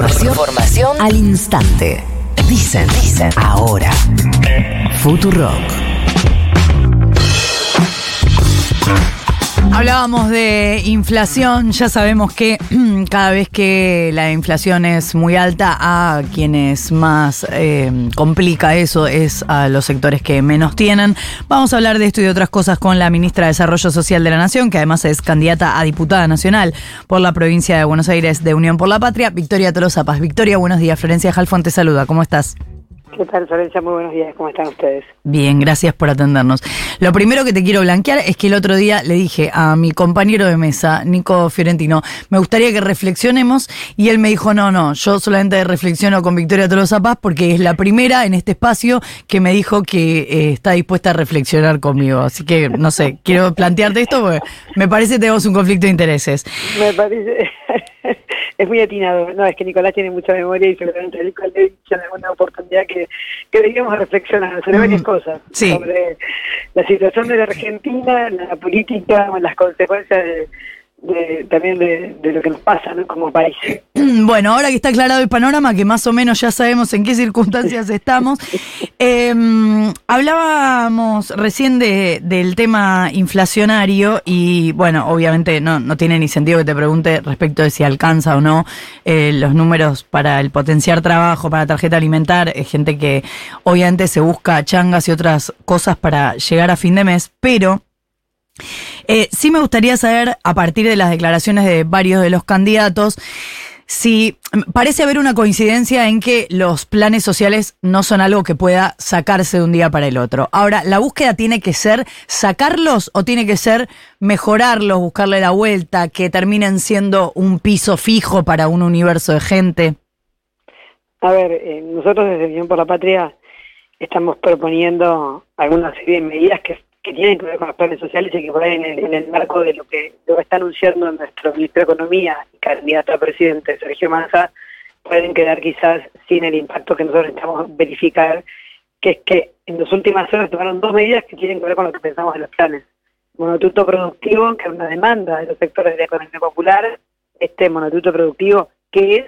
Información, información al instante. Dicen, dicen, ahora. Futurock. Hablábamos de inflación, ya sabemos que cada vez que la inflación es muy alta, a quienes más eh, complica eso es a los sectores que menos tienen. Vamos a hablar de esto y de otras cosas con la ministra de Desarrollo Social de la Nación, que además es candidata a diputada nacional por la provincia de Buenos Aires de Unión por la Patria, Victoria Tolosa Paz. Victoria, buenos días. Florencia Jalfón te saluda. ¿Cómo estás? ¿Qué tal, Florencia? Muy buenos días. ¿Cómo están ustedes? Bien, gracias por atendernos. Lo primero que te quiero blanquear es que el otro día le dije a mi compañero de mesa, Nico Fiorentino, me gustaría que reflexionemos y él me dijo, no, no, yo solamente reflexiono con Victoria Tolosa Paz porque es la primera en este espacio que me dijo que eh, está dispuesta a reflexionar conmigo. Así que, no sé, quiero plantearte esto porque me parece que tenemos un conflicto de intereses. Me parece... es muy atinado. No, es que Nicolás tiene mucha memoria y seguramente le he dicho en alguna oportunidad que, que deberíamos reflexionar sobre varias cosas. Sobre la situación de la Argentina, la política, las consecuencias de también de, lo que nos pasa como país. Bueno, ahora que está aclarado el panorama, que más o menos ya sabemos en qué circunstancias estamos, em, hablábamos recién de, del tema inflacionario y bueno, obviamente no, no tiene ni sentido que te pregunte respecto de si alcanza o no eh, los números para el potenciar trabajo, para tarjeta alimentar, es gente que obviamente se busca changas y otras cosas para llegar a fin de mes, pero... Eh, sí me gustaría saber, a partir de las declaraciones de varios de los candidatos, si parece haber una coincidencia en que los planes sociales no son algo que pueda sacarse de un día para el otro. Ahora, ¿la búsqueda tiene que ser sacarlos o tiene que ser mejorarlos, buscarle la vuelta, que terminen siendo un piso fijo para un universo de gente? A ver, eh, nosotros desde Unión por la Patria estamos proponiendo algunas serie de medidas que que tienen que ver con los planes sociales y que por ahí en el, marco de lo que, lo está anunciando nuestro ministro de Economía y candidato a presidente, Sergio Massa, pueden quedar quizás sin el impacto que nosotros necesitamos verificar, que es que en las últimas horas tomaron dos medidas que tienen que ver con lo que pensamos en los planes. Monotuto productivo, que es una demanda de los sectores de la economía popular, este monotuto productivo, que es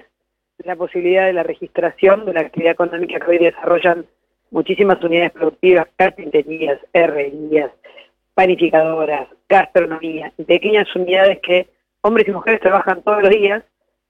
la posibilidad de la registración de la actividad económica que hoy desarrollan muchísimas unidades productivas, carpinterías, herrerías, panificadoras, gastronomía, pequeñas unidades que hombres y mujeres trabajan todos los días,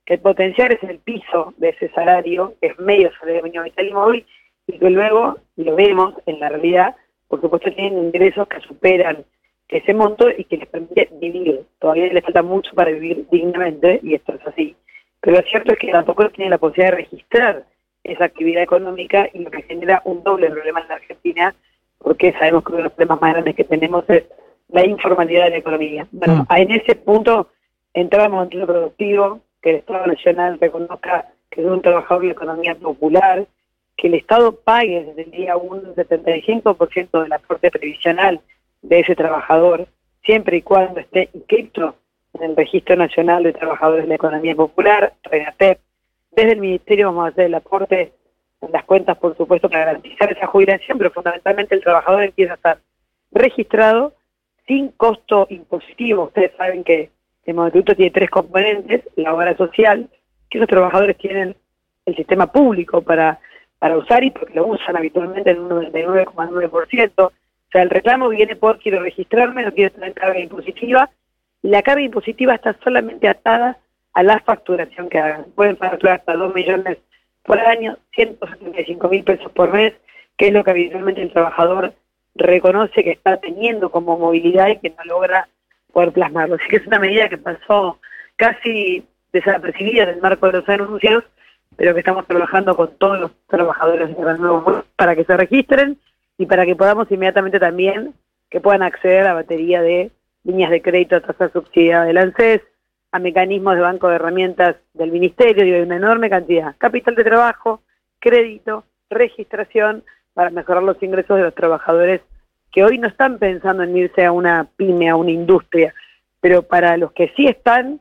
que el potencial es el piso de ese salario, es medio salario mínimo vital y y que luego lo vemos en la realidad, por supuesto tienen ingresos que superan ese monto y que les permite vivir. Todavía les falta mucho para vivir dignamente, y esto es así. Pero lo cierto es que tampoco tienen la posibilidad de registrar esa actividad económica y lo que genera un doble problema en la Argentina, porque sabemos que uno de los problemas más grandes que tenemos es la informalidad de la economía. Bueno, mm. en ese punto entramos en lo productivo, que el Estado Nacional reconozca que es un trabajador de la economía popular, que el Estado pague desde el día 1 el 75% del aporte previsional de ese trabajador, siempre y cuando esté inscrito en el Registro Nacional de Trabajadores de la Economía Popular, RENATEP, desde el Ministerio vamos a hacer el aporte en las cuentas, por supuesto, para garantizar esa jubilación, pero fundamentalmente el trabajador empieza a estar registrado sin costo impositivo. Ustedes saben que el monotributo tiene tres componentes, la obra social, que esos trabajadores tienen el sistema público para, para usar y porque lo usan habitualmente en un 99,9%. O sea, el reclamo viene por quiero registrarme, no quiero tener carga impositiva, la carga impositiva está solamente atada a la facturación que hagan. Pueden facturar hasta 2 millones por año, 175 mil pesos por mes, que es lo que habitualmente el trabajador reconoce que está teniendo como movilidad y que no logra poder plasmarlo. Así que es una medida que pasó casi desapercibida en el marco de los anuncios, pero que estamos trabajando con todos los trabajadores de nuevo para que se registren y para que podamos inmediatamente también que puedan acceder a la batería de líneas de crédito a tasa subsidiada del ANSES, a mecanismos de banco de herramientas del Ministerio, y hay una enorme cantidad. Capital de trabajo, crédito, registración, para mejorar los ingresos de los trabajadores que hoy no están pensando en irse a una pyme, a una industria, pero para los que sí están,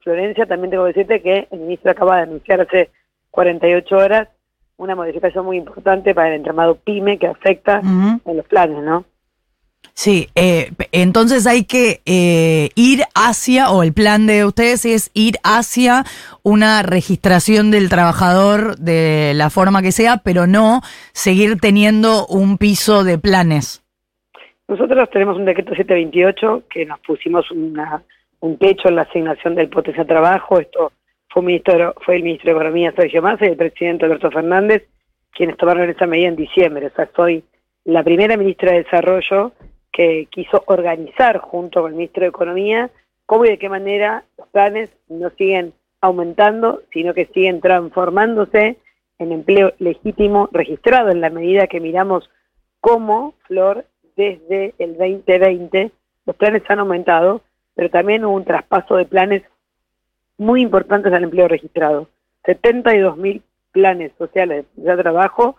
Florencia, también tengo que decirte que el ministro acaba de anunciar hace 48 horas una modificación muy importante para el entramado pyme que afecta en los planes, ¿no? Sí, eh, entonces hay que eh, ir hacia, o el plan de ustedes es ir hacia una registración del trabajador de la forma que sea, pero no seguir teniendo un piso de planes. Nosotros tenemos un decreto 728 que nos pusimos una, un techo en la asignación del potencial trabajo. Esto fue, ministro, fue el ministro de Economía Sergio Massa y el presidente Alberto Fernández quienes tomaron esa medida en diciembre. O sea, soy la primera ministra de Desarrollo que quiso organizar junto con el ministro de Economía cómo y de qué manera los planes no siguen aumentando, sino que siguen transformándose en empleo legítimo registrado en la medida que miramos cómo, Flor, desde el 2020 los planes han aumentado, pero también hubo un traspaso de planes muy importantes al empleo registrado. 72 mil planes sociales de trabajo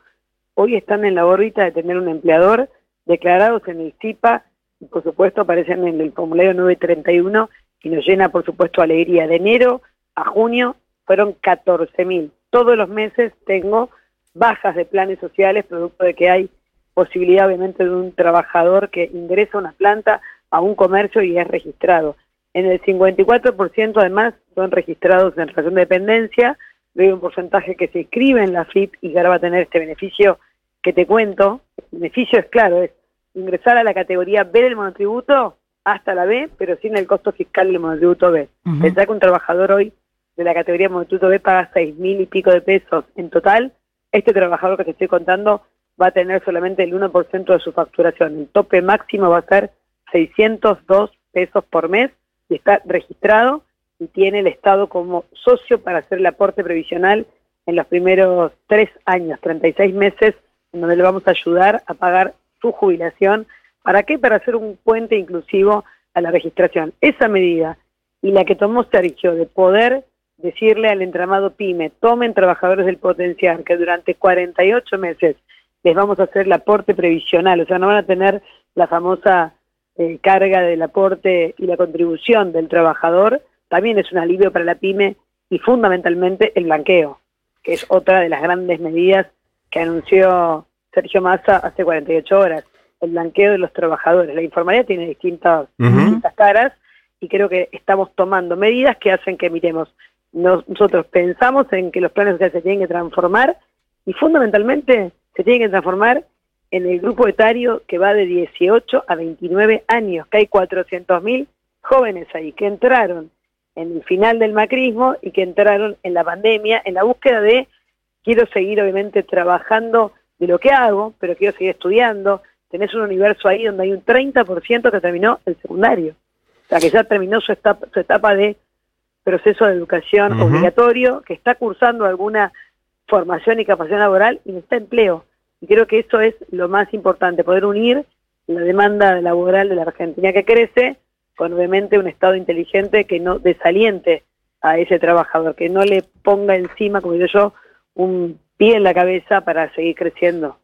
hoy están en la órbita de tener un empleador declarados en el CIPA y por supuesto aparecen en el formulario 931 y nos llena por supuesto alegría. De enero a junio fueron 14.000. Todos los meses tengo bajas de planes sociales, producto de que hay posibilidad obviamente de un trabajador que ingresa a una planta, a un comercio y es registrado. En el 54% además son registrados en relación de dependencia, hay un porcentaje que se inscribe en la FIP y que ahora va a tener este beneficio que te cuento, el beneficio es claro, es ingresar a la categoría B del monotributo hasta la B, pero sin el costo fiscal del monotributo B. Uh que un trabajador hoy de la categoría monotributo B paga seis mil y pico de pesos en total. Este trabajador que te estoy contando va a tener solamente el 1% de su facturación. El tope máximo va a ser 602 pesos por mes y está registrado y tiene el Estado como socio para hacer el aporte previsional en los primeros tres años, 36 meses en donde le vamos a ayudar a pagar su jubilación. ¿Para qué? Para hacer un puente inclusivo a la registración. Esa medida y la que tomó Sergio de poder decirle al entramado PYME, tomen trabajadores del potencial, que durante 48 meses les vamos a hacer el aporte previsional, o sea, no van a tener la famosa eh, carga del aporte y la contribución del trabajador, también es un alivio para la PYME y fundamentalmente el blanqueo, que es otra de las grandes medidas que anunció Sergio Massa hace 48 horas, el blanqueo de los trabajadores. La informalidad tiene distintas, distintas caras y creo que estamos tomando medidas que hacen que miremos. nosotros pensamos en que los planes sociales se tienen que transformar y fundamentalmente se tienen que transformar en el grupo etario que va de 18 a 29 años, que hay 400.000 jóvenes ahí que entraron en el final del macrismo y que entraron en la pandemia en la búsqueda de quiero seguir obviamente trabajando de lo que hago, pero quiero seguir estudiando. Tenés un universo ahí donde hay un 30% que terminó el secundario, o sea, que ya terminó su etapa, su etapa de proceso de educación obligatorio, que está cursando alguna formación y capacidad laboral y necesita empleo. Y creo que eso es lo más importante, poder unir la demanda laboral de la Argentina que crece con obviamente un Estado inteligente que no desaliente a ese trabajador, que no le ponga encima, como digo yo, un pie en la cabeza para seguir creciendo.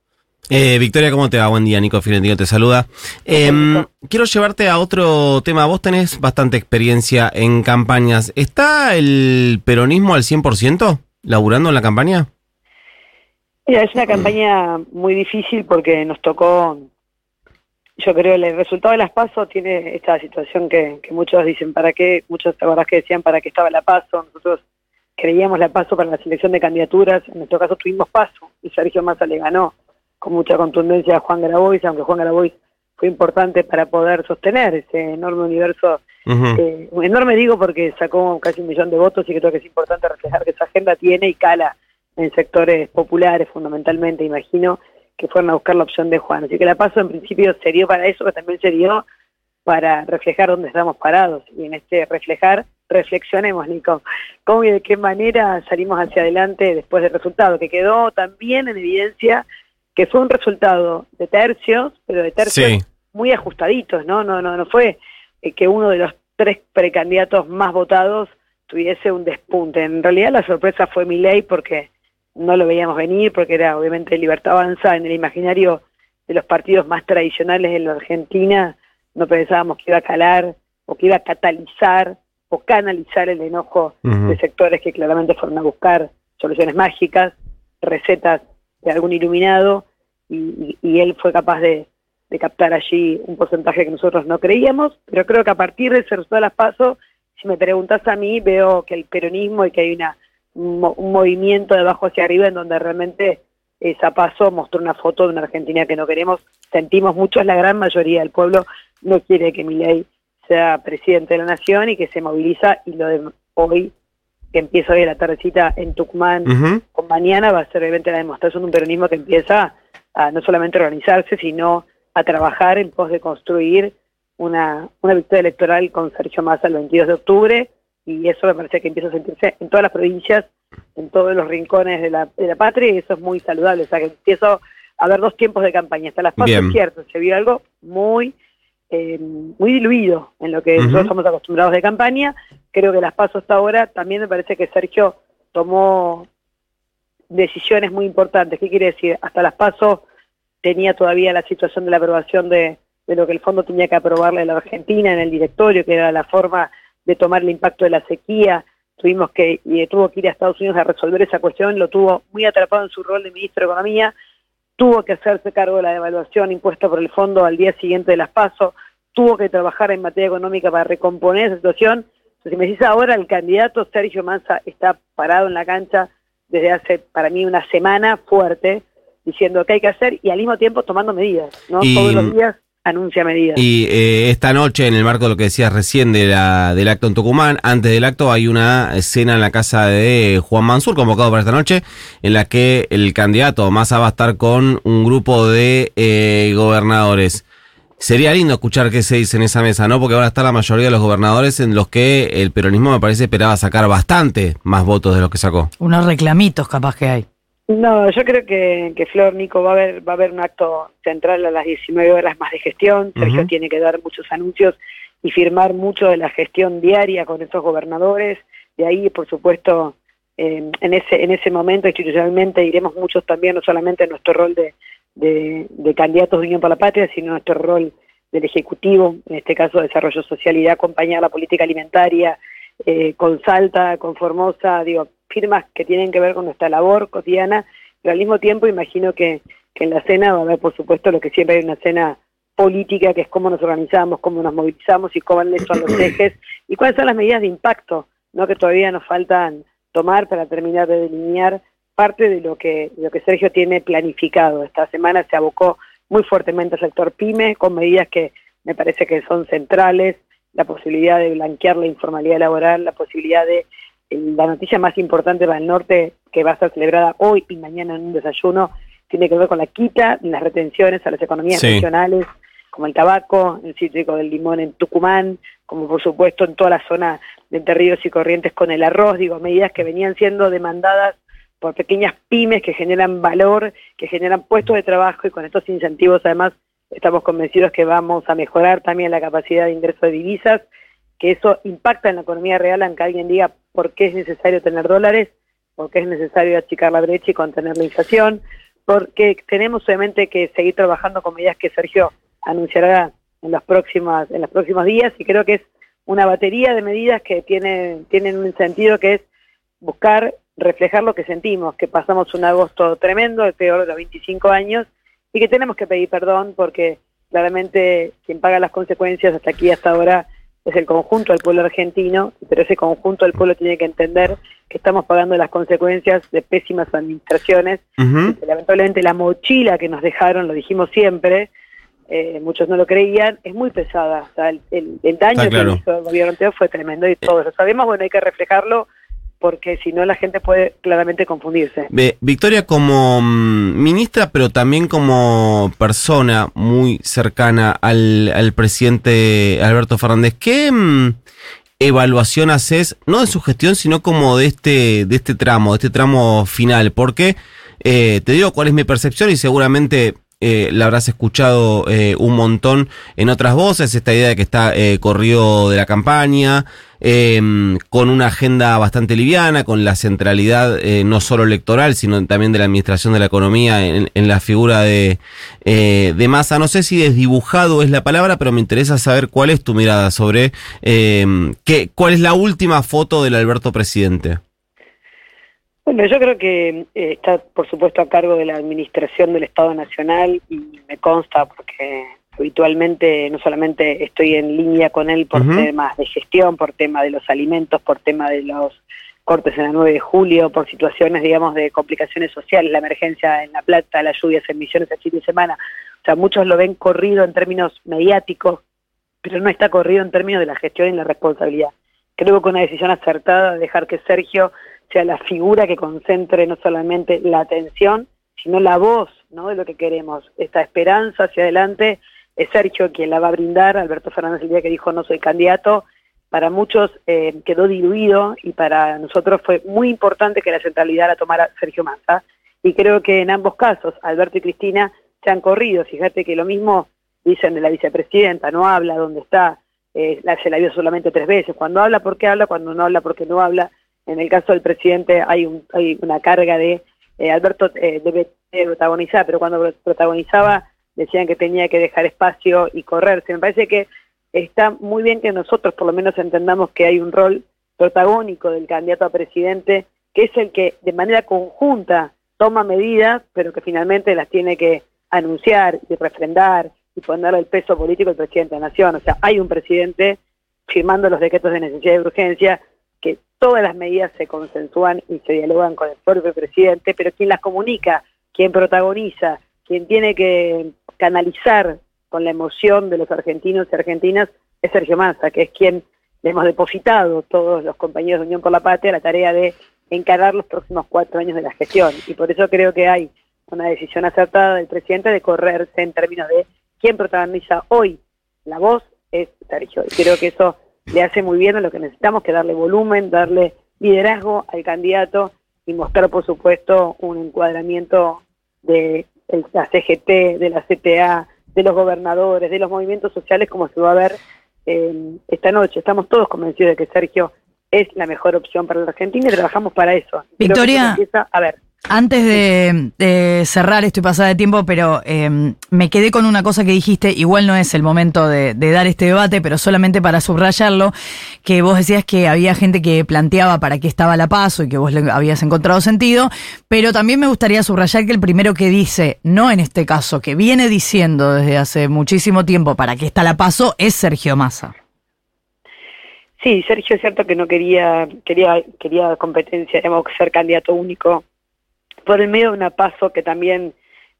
Eh, Victoria, ¿cómo te va? Buen día, Nico Fiorentino te saluda. Em, quiero llevarte a otro tema. Vos tenés bastante experiencia en campañas. ¿Está el peronismo al 100% laburando en la campaña? Mira, es una campaña muy difícil porque nos tocó, yo creo, el resultado de las PASO tiene esta situación que, muchos dicen, ¿para qué? Muchos, ¿te que decían para qué estaba la PASO? Nosotros creíamos la paso para la selección de candidaturas, en nuestro caso tuvimos paso y Sergio Massa le ganó con mucha contundencia a Juan Grabois, aunque Juan Grabois fue importante para poder sostener ese enorme universo, eh, enorme digo porque sacó casi un millón de votos y creo que es importante reflejar que esa agenda tiene y cala en sectores populares fundamentalmente, imagino que fueron a buscar la opción de Juan. Así que la paso en principio se dio para eso, pero también se dio para reflejar dónde estamos parados y en este reflejar reflexionemos, Nico, cómo y de qué manera salimos hacia adelante después del resultado, que quedó también en evidencia que fue un resultado de tercios, pero de tercios muy ajustaditos, ¿no? No, no, no fue eh, que uno de los tres precandidatos más votados tuviese un despunte. En realidad la sorpresa fue mi ley porque no lo veíamos venir, porque era obviamente Libertad Avanza en el imaginario de los partidos más tradicionales en la Argentina, no pensábamos que iba a calar o que iba a catalizar o canalizar el enojo de sectores que claramente fueron a buscar soluciones mágicas, recetas de algún iluminado, y, él fue capaz de, de captar allí un porcentaje que nosotros no creíamos, pero creo que a partir de ese resultado de las PASO, si me preguntas a mí, veo que el peronismo y que hay una, un, movimiento de abajo hacia arriba en donde realmente esa PASO mostró una foto de una Argentina que no queremos, sentimos mucho, es la gran mayoría del pueblo no quiere que Milei sea presidente de la nación y que se moviliza y lo de hoy que empieza hoy a la tardecita en Tucumán con mañana va a ser obviamente la demostración de un peronismo que empieza a no solamente organizarse, sino a trabajar en pos de construir una, una victoria electoral con Sergio Massa el 22 de octubre. Y eso me parece que empieza a sentirse en todas las provincias, en todos los rincones de la, de la patria y eso es muy saludable, o sea que empiezo a ver dos tiempos de campaña, hasta las pasos cierto, se vio algo muy eh, muy diluido en lo que nosotros estamos acostumbrados de campaña, creo que las pasos hasta ahora, también me parece que Sergio tomó decisiones muy importantes, ¿qué quiere decir? Hasta las pasos tenía todavía la situación de la aprobación de, lo que el fondo tenía que aprobarle a la Argentina en el directorio, que era la forma de tomar el impacto de la sequía. Tuvimos que, y tuvo que ir a Estados Unidos a resolver esa cuestión, lo tuvo muy atrapado en su rol de ministro de Economía, tuvo que hacerse cargo de la devaluación impuesta por el fondo al día siguiente de las pasos, tuvo que trabajar en materia económica para recomponer esa situación. Entonces, si me decís ahora, el candidato Sergio Massa está parado en la cancha desde hace, para mí, una semana fuerte, diciendo qué hay que hacer y al mismo tiempo tomando medidas, ¿no? Todos los días anuncia medidas. Y eh, esta noche, en el marco de lo que decías recién de la, del acto en Tucumán, antes del acto hay una escena en la casa de Juan Mansur, convocado para esta noche, en la que el candidato Massa va a estar con un grupo de eh, gobernadores. Sería lindo escuchar qué se dice en esa mesa, ¿no? Porque ahora está la mayoría de los gobernadores en los que el peronismo me parece esperaba sacar bastante más votos de los que sacó. Unos reclamitos capaz que hay. No, yo creo que, que Flor, Nico, va a haber va a haber un acto central a las 19 horas más de gestión. Sergio tiene que dar muchos anuncios y firmar mucho de la gestión diaria con esos gobernadores. De ahí, por supuesto, en ese en ese momento institucionalmente iremos muchos también, no solamente en nuestro rol de, de, candidatos de Unión por la Patria, sino nuestro rol del Ejecutivo, en este caso Desarrollo Social y de acompañar la política alimentaria eh, con Salta, con Formosa, digo, firmas que tienen que ver con nuestra labor cotidiana, pero al mismo tiempo imagino que, en la cena va a haber, por supuesto, lo que siempre hay una cena política, que es cómo nos organizamos, cómo nos movilizamos y cómo son los ejes y cuáles son las medidas de impacto ¿no? que todavía nos faltan tomar para terminar de delinear parte de lo que, lo que Sergio tiene planificado. Esta semana se abocó muy fuertemente al sector PYME con medidas que me parece que son centrales, la posibilidad de blanquear la informalidad laboral, la posibilidad de la noticia más importante para el norte, que va a ser celebrada hoy y mañana en un desayuno, tiene que ver con la quita de las retenciones a las economías regionales, como el tabaco, el cítrico del limón en Tucumán, como por supuesto en toda la zona de Entre Ríos y Corrientes con el arroz, digo, medidas que venían siendo demandadas por pequeñas pymes que generan valor, que generan puestos de trabajo y con estos incentivos además estamos convencidos que vamos a mejorar también la capacidad de ingreso de divisas, que eso impacta en la economía real, aunque alguien diga por qué es necesario tener dólares, por qué es necesario achicar la brecha y contener la inflación, porque tenemos obviamente que seguir trabajando con medidas que Sergio anunciará en los próximos, en los próximos días y creo que es una batería de medidas que tienen, tienen un sentido que es buscar reflejar lo que sentimos, que pasamos un agosto tremendo, el peor de los 25 años, y que tenemos que pedir perdón porque claramente quien paga las consecuencias hasta aquí, hasta ahora, es el conjunto del pueblo argentino, pero ese conjunto del pueblo tiene que entender que estamos pagando las consecuencias de pésimas administraciones. lamentablemente la mochila que nos dejaron, lo dijimos siempre, eh, muchos no lo creían, es muy pesada. O sea, el, daño que hizo el gobierno anterior fue tremendo y todos lo sabemos, bueno, hay que reflejarlo porque si no la gente puede claramente confundirse. Victoria, como mm, ministra, pero también como persona muy cercana al, presidente Alberto Fernández, ¿qué mm, evaluación haces, no de su gestión, sino como de este, de este tramo, de este tramo final? Porque eh, te digo cuál es mi percepción y seguramente eh, la habrás escuchado eh, un montón en otras voces, esta idea de que está eh, corrido de la campaña, em, con una agenda bastante liviana, con la centralidad eh, no solo electoral, sino también de la administración de la economía en, la figura de, de Massa. No sé si desdibujado es la palabra, pero me interesa saber cuál es tu mirada sobre em, qué, cuál es la última foto del Alberto presidente. Bueno, yo creo que eh, está, por supuesto, a cargo de la administración del Estado Nacional y me consta porque habitualmente no solamente estoy en línea con él por temas de gestión, por tema de los alimentos, por tema de los cortes en la 9 de julio, por situaciones, digamos, de complicaciones sociales, la emergencia en La Plata, las lluvias en Misiones el fin de semana. O sea, muchos lo ven corrido en términos mediáticos, pero no está corrido en términos de la gestión y la responsabilidad. Creo que una decisión acertada de dejar que Sergio sea la figura que concentre no solamente la atención, sino la voz ¿no? de lo que queremos. Esta esperanza hacia adelante es Sergio quien la va a brindar. Alberto Fernández el día que dijo no soy candidato, para muchos eh, quedó diluido y para nosotros fue muy importante que la centralidad la tomara Sergio Massa. Y creo que en ambos casos, Alberto y Cristina se han corrido. Fíjate que lo mismo dicen de la vicepresidenta, no habla, dónde está, eh, se la vio solamente tres veces. Cuando habla, ¿por qué habla? Cuando no habla, ¿por qué no habla? En el caso del presidente hay, un, hay una carga de eh, Alberto eh, debe protagonizar, pero cuando protagonizaba decían que tenía que dejar espacio y correrse. Me parece que está muy bien que nosotros por lo menos entendamos que hay un rol protagónico del candidato a presidente, que es el que de manera conjunta toma medidas, pero que finalmente las tiene que anunciar y refrendar y ponerle el peso político al presidente de la nación. O sea, hay un presidente firmando los decretos de necesidad y urgencia, que todas las medidas se consensúan y se dialogan con el propio presidente, pero quien las comunica, quien protagoniza, quien tiene que canalizar con la emoción de los argentinos y argentinas es Sergio Massa, que es quien le hemos depositado todos los compañeros de Unión por la Patria la tarea de encarar los próximos cuatro años de la gestión. Y por eso creo que hay una decisión acertada del presidente de correrse en términos de quién protagoniza hoy la voz es Sergio. Y creo que eso le hace muy bien a lo que necesitamos, que darle volumen, darle liderazgo al candidato y mostrar, por supuesto, un encuadramiento de la CGT, de la CTA, de los gobernadores, de los movimientos sociales, como se va a ver eh, esta noche. Estamos todos convencidos de que Sergio es la mejor opción para la Argentina y trabajamos para eso. Victoria, a ver. Antes de, cerrar, estoy pasada de tiempo, pero em, me quedé con una cosa que dijiste, igual no es el momento de, dar este debate, pero solamente para subrayarlo, que vos decías que había gente que planteaba para qué estaba la paso y que vos le habías encontrado sentido, pero también me gustaría subrayar que el primero que dice, no en este caso, que viene diciendo desde hace muchísimo tiempo para qué está la paso, es Sergio Massa. Sí, Sergio es cierto que no quería, quería, quería competencia, digamos, ser candidato único por el medio de una paso que también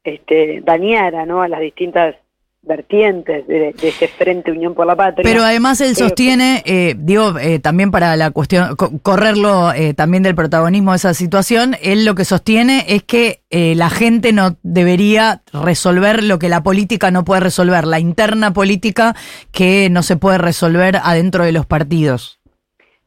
este, dañara ¿no? a las distintas vertientes de, ese Frente Unión por la Patria. Pero además él sostiene, eh, digo, eh, también para la cuestión, correrlo eh, también del protagonismo de esa situación, él lo que sostiene es que la gente no debería resolver lo que la política no puede resolver, la interna política que no se puede resolver adentro de los partidos.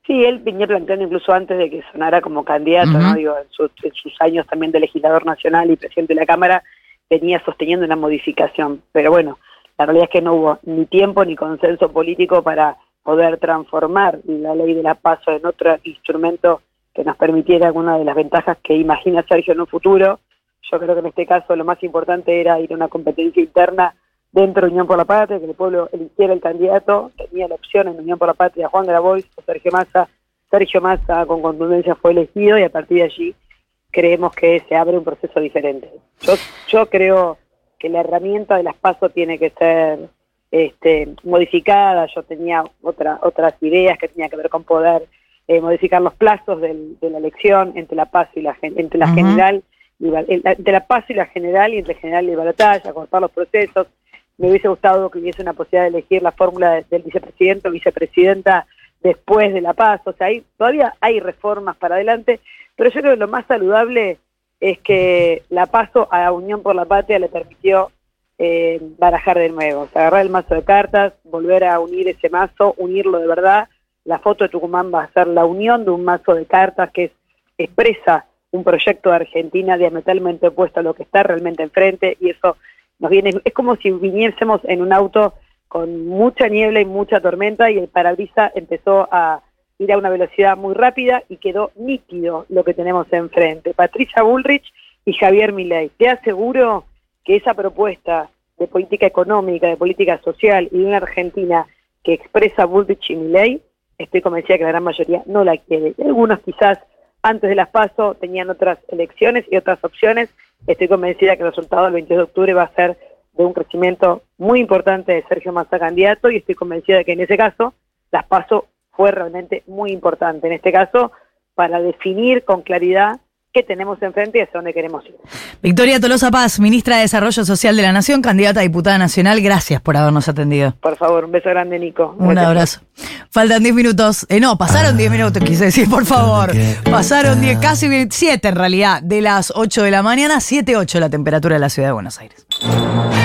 Sí, él venía planteando incluso antes de que sonara como candidato, ¿no? Digo, en, sus años también de legislador nacional y presidente de la Cámara, venía sosteniendo una modificación. Pero bueno, la realidad es que no hubo ni tiempo ni consenso político para poder transformar la ley de la paso en otro instrumento que nos permitiera alguna de las ventajas que imagina Sergio en un futuro. Yo creo que en este caso lo más importante era ir a una competencia interna dentro de Unión por la Patria, que el pueblo eligiera el candidato, tenía la opción en Unión por la Patria Juan Grabois o Sergio Massa. Sergio Massa con contundencia fue elegido y a partir de allí creemos que se abre un proceso diferente. Yo, yo creo que la herramienta de las pasos tiene que ser este, modificada. Yo tenía otra, otras ideas que tenía que ver con poder eh, modificar los plazos de la elección entre la paz y la, entre la general, entre la paz y la general y entre general y batalla, cortar los procesos me hubiese gustado que hubiese una posibilidad de elegir la fórmula del vicepresidente o vicepresidenta después de la paz. O sea, hay, todavía hay reformas para adelante, pero yo creo que lo más saludable es que la paso a la Unión por la Patria le permitió eh, barajar de nuevo, o agarrar el mazo de cartas, volver a unir ese mazo, unirlo de verdad. La foto de Tucumán va a ser la unión de un mazo de cartas que expresa un proyecto de Argentina diametralmente opuesto a lo que está realmente enfrente y eso nos viene, es como si viniésemos en un auto con mucha niebla y mucha tormenta y el parabrisas empezó a ir a una velocidad muy rápida y quedó nítido lo que tenemos enfrente. Patricia Bullrich y Javier Milei. Te aseguro que esa propuesta de política económica, de política social y de una Argentina que expresa Bullrich y Milei, estoy convencida que la gran mayoría no la quiere. Algunos quizás antes de las PASO tenían otras elecciones y otras opciones. Estoy convencida que el resultado del 22 de octubre va a ser de un crecimiento muy importante de Sergio Massa candidato y estoy convencida de que en ese caso las paso fue realmente muy importante. En este caso, para definir con claridad qué tenemos enfrente y hacia dónde queremos ir. Victoria Tolosa Paz, ministra de Desarrollo Social de la Nación, candidata a diputada nacional, gracias por habernos atendido. Por favor, un beso grande, Nico. Un abrazo. Faltan 10 minutos. Eh, no, pasaron 10 minutos, quise decir, por favor. Pasaron 10, casi 7 en realidad, de las 8 de la mañana, 7, 8 la temperatura de la ciudad de Buenos Aires.